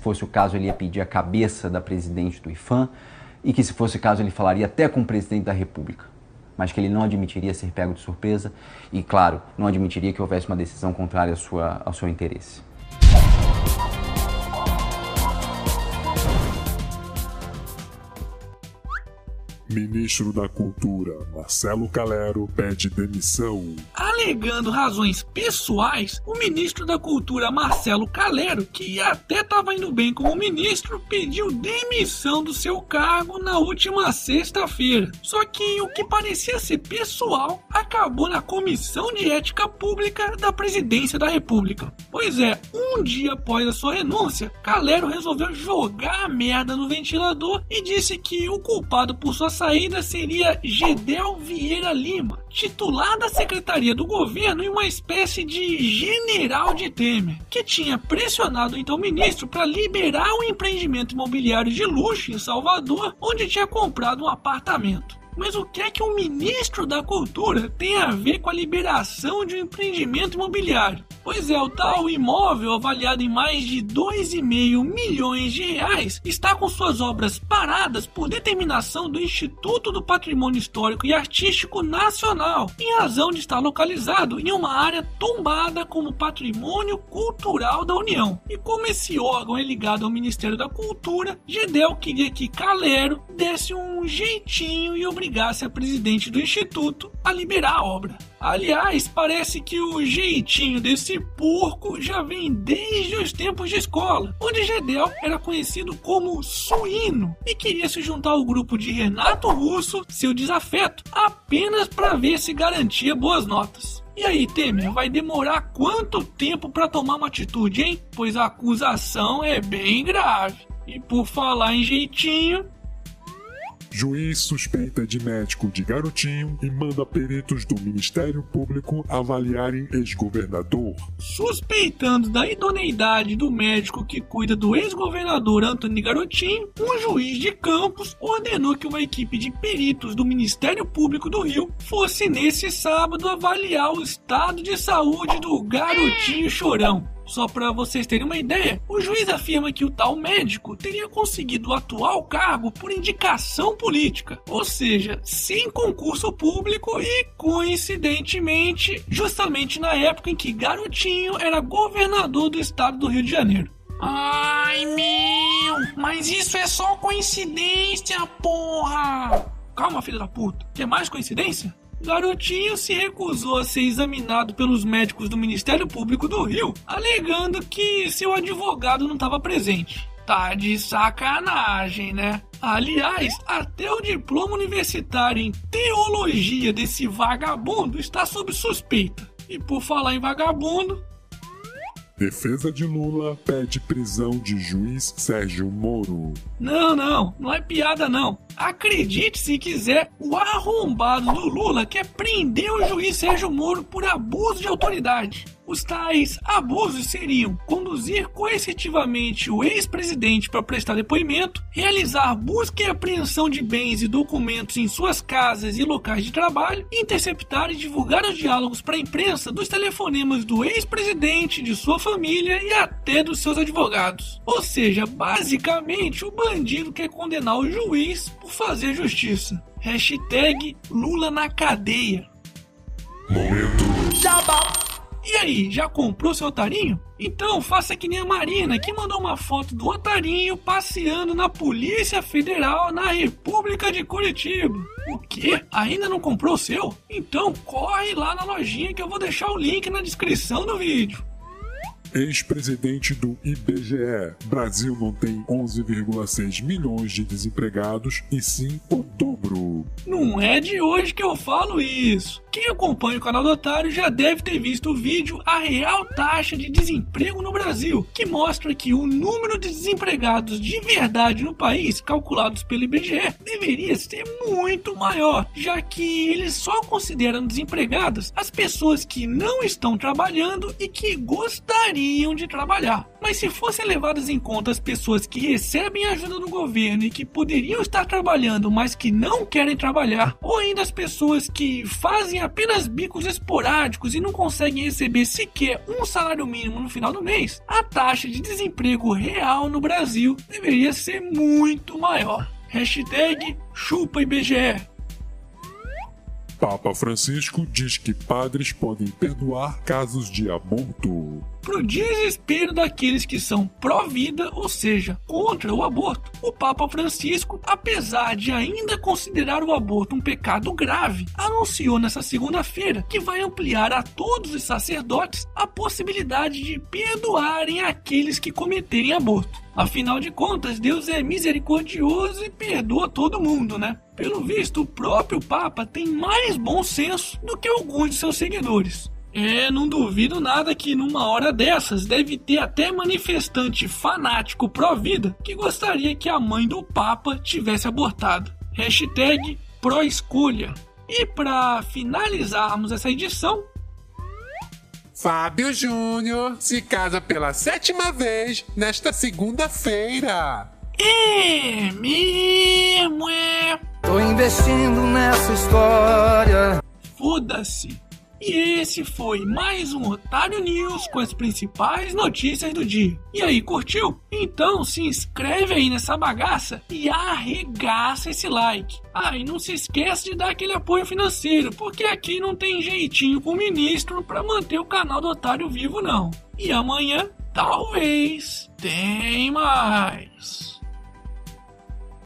Se fosse o caso, ele ia pedir a cabeça da presidente do IFAM e que, se fosse o caso, ele falaria até com o presidente da República. Mas que ele não admitiria ser pego de surpresa e, claro, não admitiria que houvesse uma decisão contrária à sua, ao seu interesse. Ministro da Cultura, Marcelo Calero, pede demissão. Alegando razões pessoais, o ministro da Cultura, Marcelo Calero, que até estava indo bem como ministro, pediu demissão do seu cargo na última sexta-feira. Só que o que parecia ser pessoal acabou na Comissão de Ética Pública da Presidência da República. Pois é, um dia após a sua renúncia, Calero resolveu jogar a merda no ventilador e disse que o culpado por sua saída seria Gedel Vieira Lima, titular da Secretaria do Governo e uma espécie de general de Temer, que tinha pressionado então o ministro para liberar um empreendimento imobiliário de luxo em Salvador, onde tinha comprado um apartamento. Mas o que é que um ministro da Cultura tem a ver com a liberação de um empreendimento imobiliário? Pois é, o tal imóvel avaliado em mais de 2,5 milhões de reais está com suas obras paradas por determinação do Instituto do Patrimônio Histórico e Artístico Nacional, em razão de estar localizado em uma área tombada como Patrimônio Cultural da União. E como esse órgão é ligado ao Ministério da Cultura, Gedel queria que Calero desse um jeitinho e obrigasse a presidente do Instituto a liberar a obra. Aliás, parece que o jeitinho desse porco já vem desde os tempos de escola, onde Gedel era conhecido como suíno e queria se juntar ao grupo de Renato Russo, seu desafeto, apenas para ver se garantia boas notas. E aí, Temer, vai demorar quanto tempo para tomar uma atitude, hein? Pois a acusação é bem grave. E por falar em jeitinho, Juiz suspeita de médico de garotinho e manda peritos do Ministério Público avaliarem ex-governador. Suspeitando da idoneidade do médico que cuida do ex-governador Antônio Garotinho, um juiz de Campos ordenou que uma equipe de peritos do Ministério Público do Rio fosse nesse sábado avaliar o estado de saúde do garotinho chorão. Só para vocês terem uma ideia, o juiz afirma que o tal médico teria conseguido o atual cargo por indicação política, ou seja, sem concurso público e, coincidentemente, justamente na época em que Garotinho era governador do estado do Rio de Janeiro. Ai meu, mas isso é só coincidência, porra! Calma, filha da puta, quer mais coincidência? Garotinho se recusou a ser examinado pelos médicos do Ministério Público do Rio, alegando que seu advogado não estava presente. Tá de sacanagem, né? Aliás, até o diploma universitário em teologia desse vagabundo está sob suspeita. E por falar em vagabundo, Defesa de Lula pede prisão de juiz Sérgio Moro. Não, não, não é piada não. Acredite se quiser, o arrombado do Lula quer prender o juiz Sérgio Moro por abuso de autoridade. Os tais abusos seriam conduzir coercitivamente o ex-presidente para prestar depoimento, realizar busca e apreensão de bens e documentos em suas casas e locais de trabalho, interceptar e divulgar os diálogos para a imprensa dos telefonemas do ex-presidente, de sua família e até dos seus advogados. Ou seja, basicamente o bandido quer condenar o juiz por fazer justiça. Hashtag Lula na cadeia. Momento. E aí, já comprou seu otarinho? Então faça que nem a Marina, que mandou uma foto do otarinho passeando na Polícia Federal na República de Curitiba. O quê? Ainda não comprou o seu? Então corre lá na lojinha que eu vou deixar o link na descrição do vídeo. Ex-presidente do IBGE. Brasil não tem 11,6 milhões de desempregados e sim o dobro. Não é de hoje que eu falo isso. Quem acompanha o canal do Otário já deve ter visto o vídeo A Real Taxa de Desemprego no Brasil, que mostra que o número de desempregados de verdade no país, calculados pelo IBGE, deveria ser muito maior, já que eles só consideram desempregadas as pessoas que não estão trabalhando e que gostariam gostariam de trabalhar. Mas se fossem levadas em conta as pessoas que recebem ajuda do governo e que poderiam estar trabalhando, mas que não querem trabalhar, ou ainda as pessoas que fazem apenas bicos esporádicos e não conseguem receber sequer um salário mínimo no final do mês, a taxa de desemprego real no Brasil deveria ser muito maior. Hashtag chupa IBGE. Papa Francisco diz que padres podem perdoar casos de aborto. Pro desespero daqueles que são pró-vida, ou seja, contra o aborto, o Papa Francisco, apesar de ainda considerar o aborto um pecado grave, anunciou nessa segunda-feira que vai ampliar a todos os sacerdotes a possibilidade de perdoarem aqueles que cometerem aborto. Afinal de contas, Deus é misericordioso e perdoa todo mundo, né? Pelo visto, o próprio Papa tem mais bom senso do que alguns de seus seguidores. É, não duvido nada que numa hora dessas deve ter até manifestante fanático pró-vida que gostaria que a mãe do Papa tivesse abortado. Hashtag pró-escolha. E para finalizarmos essa edição, Fábio Júnior se casa pela sétima vez nesta segunda-feira. É mesmo, é. Tô investindo nessa história. Foda-se. E esse foi mais um Otário News com as principais notícias do dia. E aí, curtiu? Então se inscreve aí nessa bagaça e arregaça esse like. Ah, e não se esqueça de dar aquele apoio financeiro, porque aqui não tem jeitinho com o ministro para manter o canal do Otário vivo não. E amanhã, talvez, tem mais.